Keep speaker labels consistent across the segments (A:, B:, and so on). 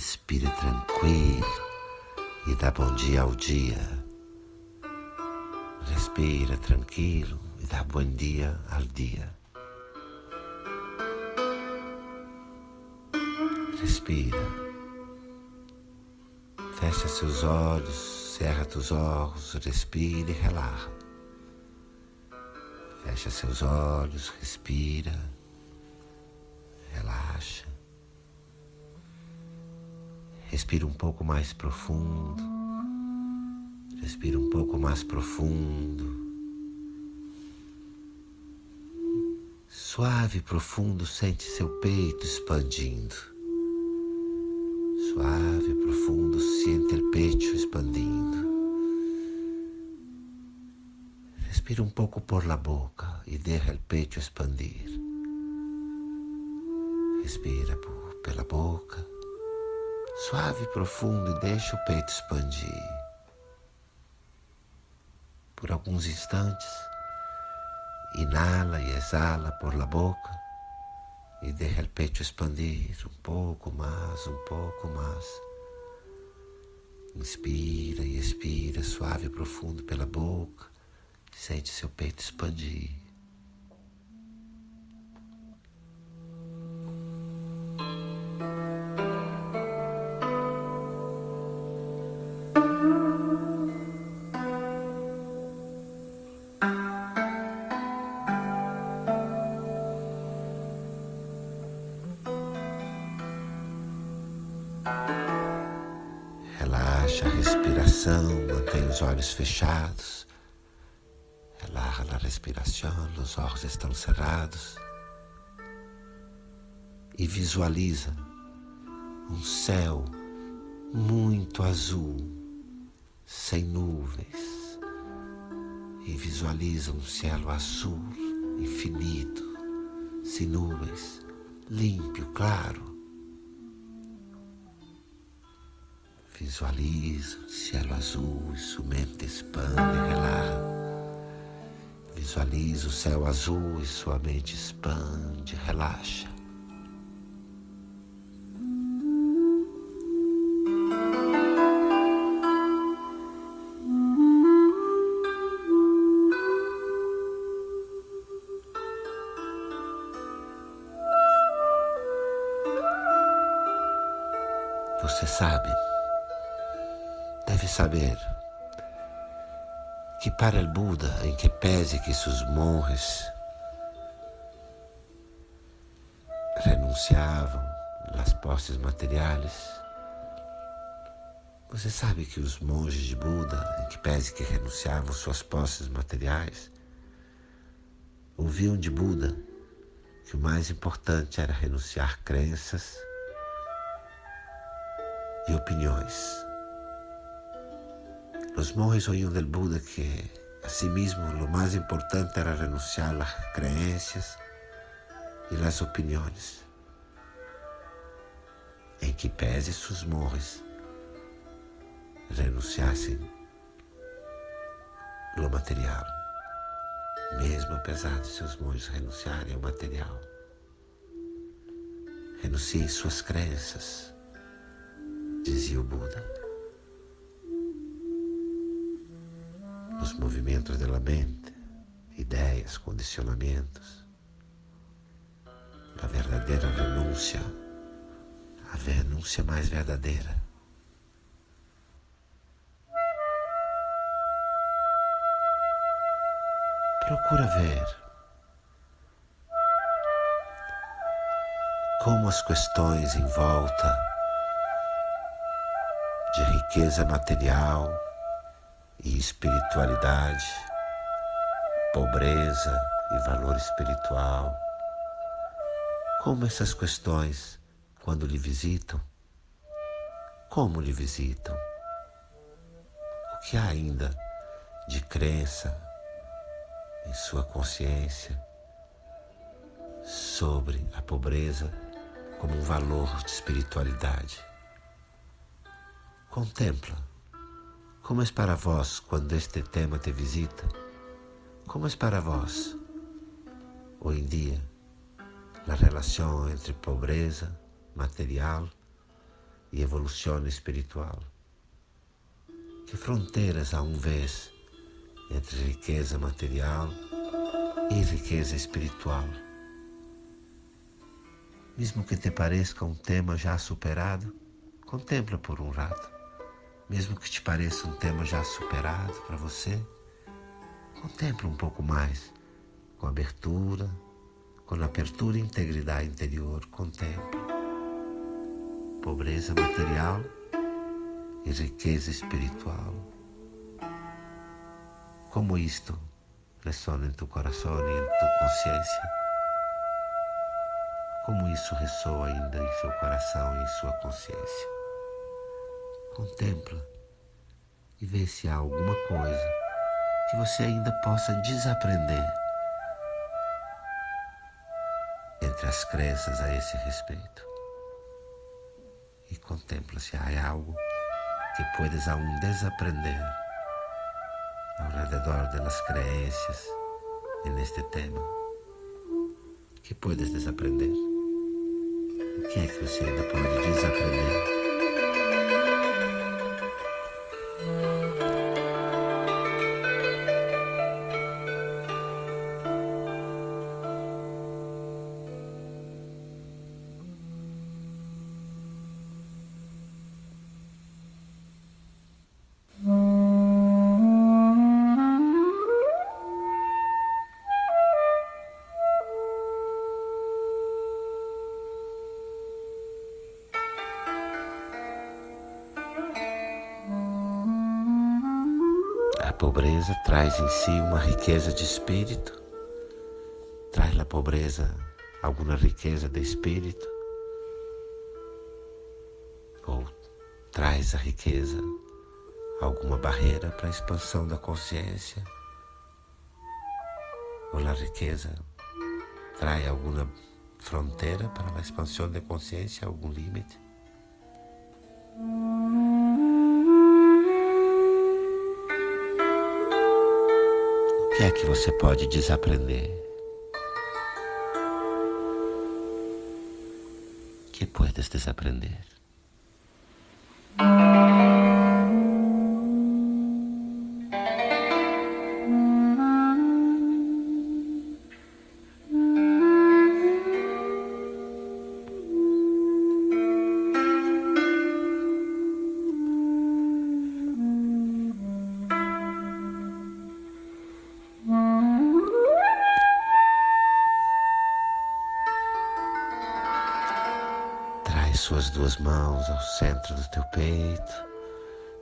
A: Respira tranquilo e dá bom dia ao dia. Respira tranquilo e dá bom dia ao dia. Respira. Fecha seus olhos, cerra teus olhos, respira e relaxa. Fecha seus olhos, respira, relaxa. Respira um pouco mais profundo. Respira um pouco mais profundo. Suave e profundo, sente seu peito expandindo. Suave e profundo, sente o peito expandindo. Respira um pouco por la boca e deixa o peito expandir. Respira por, pela boca suave e profundo e deixa o peito expandir. Por alguns instantes, inala e exala por la boca e deixa o peito expandir um pouco mais, um pouco mais. Inspira e expira suave e profundo pela boca, sente seu peito expandir. Relaxa a respiração, mantém os olhos fechados. Relaxa a respiração, os olhos estão cerrados. E visualiza um céu muito azul, sem nuvens. E visualiza um céu azul, infinito, sem nuvens, limpo, claro. Visualiza o cielo azul e sua mente expande e relaxa. Visualiza o céu azul e sua mente expande, relaxa. Você sabe deve saber que para o Buda, em que pese que seus monges renunciavam às posses materiais, você sabe que os monges de Buda, em que pese que renunciavam suas posses materiais, ouviam de Buda que o mais importante era renunciar crenças e opiniões. Los monjes oían del Buda que asimismo lo más importante era renunciar a las creencias y las opiniones. Em que pese sus monjes renunciassem ao material, mesmo apesar de seus monges renunciarem ao material. Renuncie suas crenças, dizia o Buda. Movimentos da mente, ideias, condicionamentos. A verdadeira renúncia, a renúncia mais verdadeira. Procura ver como as questões em volta de riqueza material, e espiritualidade, pobreza e valor espiritual. Como essas questões, quando lhe visitam, como lhe visitam? O que há ainda de crença em sua consciência sobre a pobreza como um valor de espiritualidade? Contempla como é para vós quando este tema te visita? Como é para vós, hoje em dia, a relação entre pobreza material e evolucione espiritual. Que fronteiras há um vez entre riqueza material e riqueza espiritual? Mesmo que te pareça um tema já superado, contempla por um rato. Mesmo que te pareça um tema já superado para você, contempla um pouco mais, com abertura, com apertura e integridade interior, contempla. Pobreza material e riqueza espiritual. Como isto ressona em tu coração e em tu consciência? Como isso ressoa ainda em seu coração e em sua consciência? Contempla e vê se há alguma coisa que você ainda possa desaprender entre as crenças a esse respeito. E contempla se há algo que puedes aún desaprender ao redor das crenças neste tema. Que puedes desaprender? O que é que você ainda pode desaprender? Pobreza traz em si uma riqueza de espírito, traz na pobreza alguma riqueza de espírito, ou traz a riqueza alguma barreira para a expansão da consciência, ou a riqueza traz alguma fronteira para a expansão da consciência, algum limite. Que é que você pode desaprender? Que puedes desaprender? Suas duas mãos ao centro do teu peito.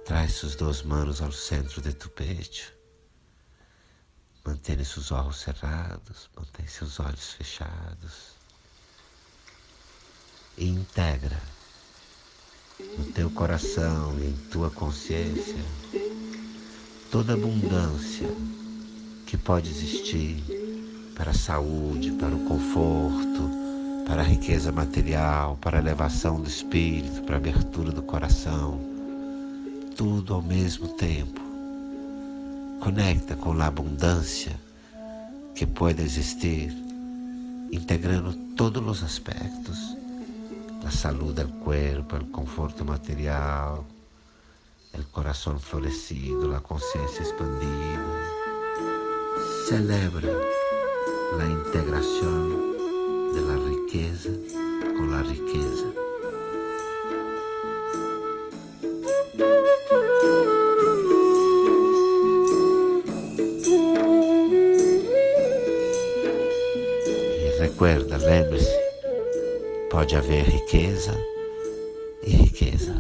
A: Traz suas duas mãos ao centro de tu peito. Mantenha seus olhos cerrados, mantém seus olhos fechados. E integra no teu coração e em tua consciência toda abundância que pode existir para a saúde, para o conforto, riqueza material, para a elevação do espírito, para a abertura do coração. Tudo ao mesmo tempo. Conecta com a abundância que pode existir, integrando todos os aspectos da saúde do corpo, o conforto material, o coração florescido, a consciência expandida. Celebra a integração de la riqueza con la riqueza. E recuerda, lembre-se, pode haver riqueza e riqueza.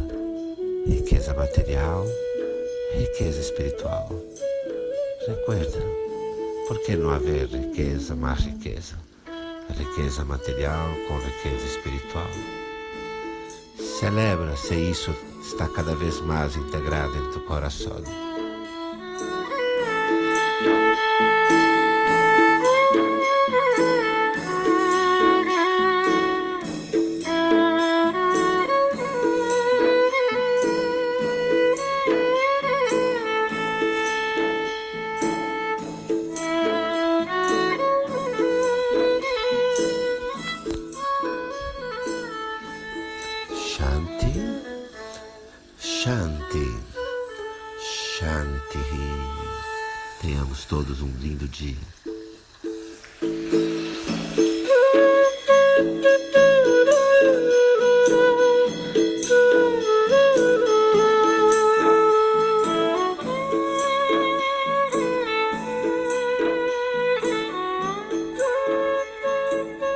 A: Riqueza material, riqueza espiritual. Recuerda, por que não haver riqueza, mais riqueza? Riqueza material com riqueza espiritual. Celebra se isso está cada vez mais integrado em teu coração. Tenhamos todos um lindo dia.